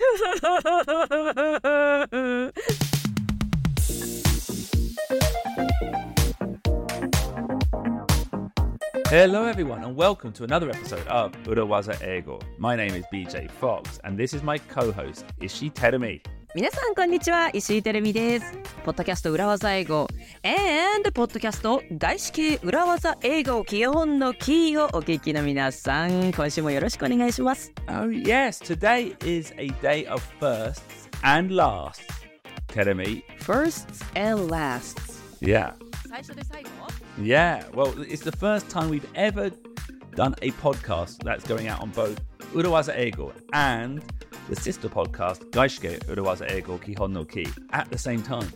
Hello, everyone, and welcome to another episode of Urawaza Ego. My name is BJ Fox, and this is my co host, Ishi Terumi. 皆さんこんにちは石井てるみですポッドキャスト裏技英語 and ポッドキャスト外資系裏技英語基本のキーをお聞きの皆さん今週もよろしくお願いします Oh, yes, today is a day of firsts and lasts. Terumi. Firsts and lasts Yeah. 最初で最後 Yeah. Well, it's the first time we've ever done a podcast that's going out on both Urawaza Ego and the sister podcast, Gaishike Urawaza Ego Kihon no Ki, at the same time.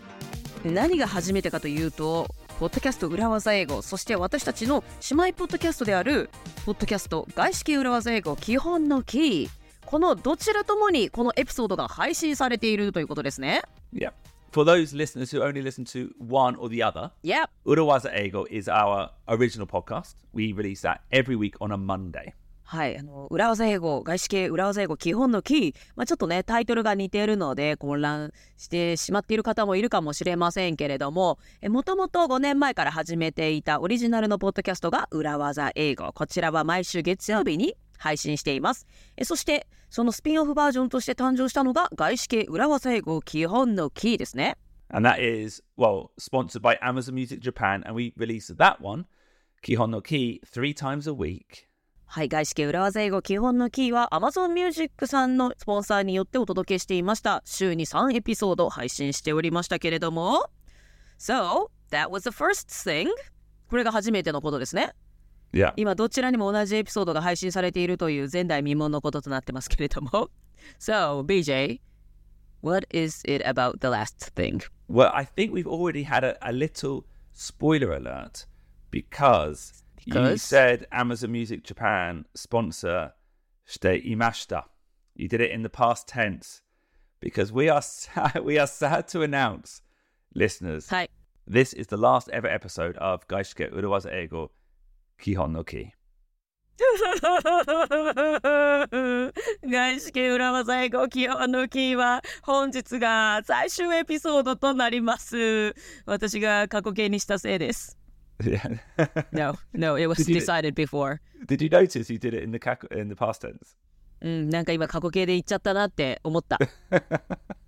何が初めてかというとポッドキャスト裏技英語そして私たちの姉妹ポッドキャストであるポッドキャスト外資系裏技英語基本のキーこのどちらともにこのエピソードが配信されているということですね Yeah. For those listeners who only listen to one or the other, Yep Urawaza Ego is our original podcast. We release that every week on a Monday. はい、あの裏技英語、外資系裏技英語基本のキー、まあ、ちょっとね、タイトルが似ているので混乱してしまっている方もいるかもしれませんけれども、もともと5年前から始めていたオリジナルのポッドキャストが裏技英語。こちらは毎週月曜日に配信しています。えそして、そのスピンオフバージョンとして誕生したのが外資系裏技英語基本のキーですね。And that is, well, sponsored by Amazon Music Japan. And we release that one, Kihon no Ki, three times a week. はい、外資系裏技英語基本のキーは Amazon Music さんのスポンサーによってお届けしていました。週に3エピソード配信しておりましたけれども。So, that was the first thing. これが初めてのことですね。Yeah. 今どちらにも同じエピソードが配信されているという前代未聞のこととなってますけれども。So, BJ, what is it about the last thing? Well, I think we've already had a, a little spoiler alert because, you Because? said Amazon Music Japan sponsor shite imashita. You did it in the past tense because we are sad, we are sad to announce, listeners, はい。 this is the last ever episode of Gaishike Urawaza Ego Kihon no Ki. 外資系裏技英語基本のキーは本日が最終エピソードとなります。私が過去形にしたせいです。 Yeah. No, no, it was Did you- decided before. Did you notice you did it in the kak- in the past tense? うん、なんか今過去形で言っちゃったなって思った。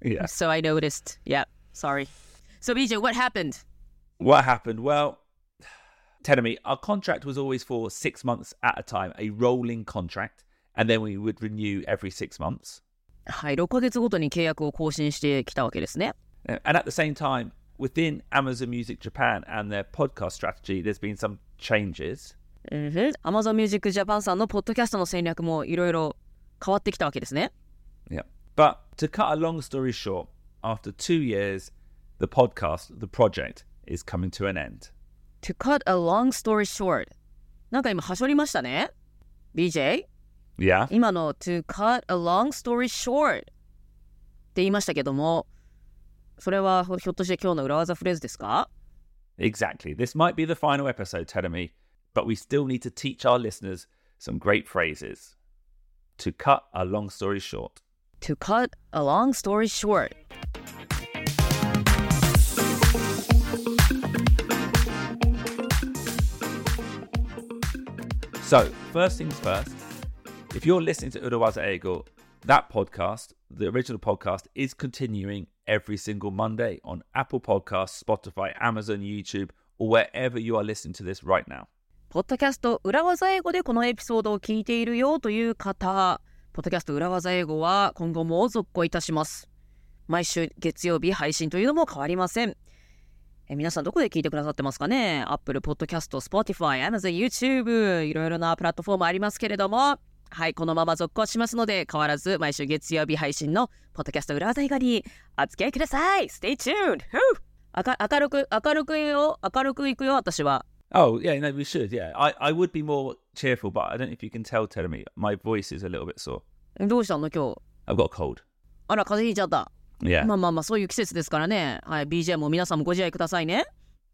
Yeah. So I noticed. Yeah, sorry. So BJ, what happened? What happened? Well, Tenemy, our contract was always for six months at a time, a rolling contract, and then we would renew every six months. はい、6ヶ月ごとに契約を更新してきたわけですね。 Uh, And at the same time, within Amazon Music Japan and their podcast strategy, there's been some changes. うんふん Amazon Music Japan さんのポッドキャストの戦略もいろいろ変わってきたわけですね。 Yeah. But to cut a long story short, after two years, the podcast, the project, is coming to an end. To cut a long story short. なんか今、はしょりましたね。BJ? Yeah. 今の to cut a long story short って言いましたけども、 それはひょっとして今日の裏技フレーズですか Exactly. This might be the final episode, Tenemy, but we still need to teach our listeners some great phrases. To cut a long story short. ?to cut a long story short. So, first things first, if you're listening to Urawaza Ego, that podcast, the original podcast, is continuing every single Monday on Apple Podcasts, Spotify, Amazon, YouTube, or wherever you are listening to this right now. ポッドキャスト裏技英語でこのエピソードを聞いているよという方、ポッドキャスト裏技英語は今後も続行いたします。毎週月曜日配信というのも変わりません。え皆さんどこで聞いてくださってますかね ?Apple Podcast、Spotify、Amazon、YouTube、いろいろなプラットフォームありますけれども、はい、このまま続行しますので、変わらず毎週月曜日配信のポッドキャスト裏技英語にお付き合いください !Stay tuned! 明るく、明るくよ、明るくいくよ、私は。Oh, yeah, no, we should. Yeah, I, I would be more cheerful, but I don't know if you can tell, Telemi, my voice is a little bit sore. どうしたの今日。I've got a cold. あら、風邪ひいちゃった。Yeah. まあまあまあ、そういう季節ですからね。はい、BJ も皆さんもご自愛くださいね。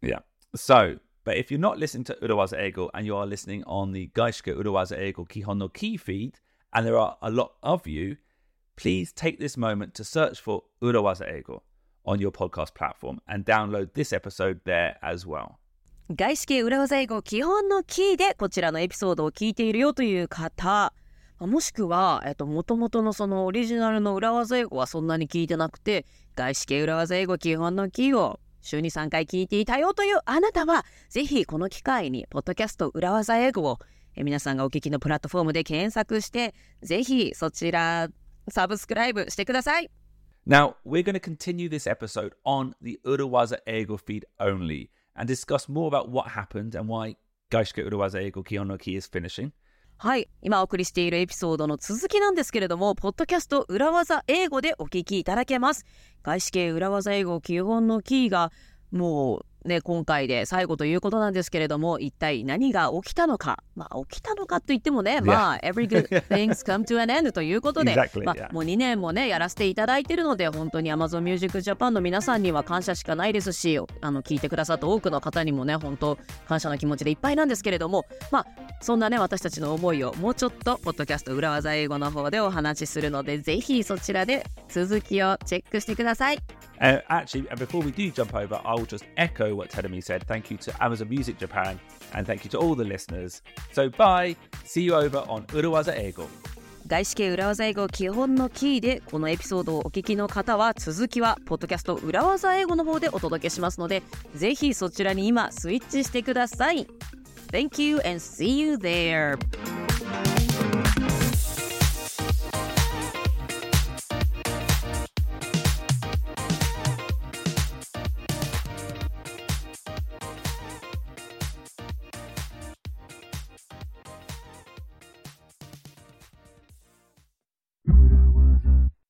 Yeah. So, but if you're not listening to Urawaza Ego and you are listening on the Gaishka Urawaza Ego Kihon no Ki feed, and there are a lot of you, please take this moment to search for Urawaza Ego on your podcast platform and download this episode there as well. 外資系裏技英語基本のキーでこちらのエピソードを聞いているよという方、もしくは、えっと、元々のそのオリジナルの裏技英語はそんなに聞いてなくて、外資系裏技英語基本のキーを週に3回聞いていたよというあなたは、ぜひこの機会に、ポッドキャスト裏技英語をえ皆さんがお聞きのプラットフォームで検索して、ぜひそちらサブスクライブしてください。Now, we're going to continue this episode on the Urawaza Ego feed only and discuss more about what happened and why Gaishke Urawaza Ego Kionoki is finishing. はい。今お送りしているエピソードの続きなんですけれども、ポッドキャスト裏技英語でお聞きいただけます。外資系裏技英語基本のキーがもうね、今回で最後ということなんですけれども、一体何が起きたのか。まあ、起きたのかと言ってもね、まあ、every good things come to an end ということで、exactly, まあ、もう2年もね、やらせていただいているので、本当に Amazon Music Japan の皆さんには感謝しかないですし、あの、聞いてくださった多くの方にもね、本当、感謝の気持ちでいっぱいなんですけれども、まあ、そんなね、私たちの思いをもうちょっと、ポッドキャスト裏技英語の方でお話しするので、ぜひそちらで続きをチェックしてください。外資系裏技英語基本のキーでこのエピソードをお聞きの方は続きはポッドキャスト裏技英語の方でお届けしますのでぜひそちらに今スイッチしてください。Thank you and see you there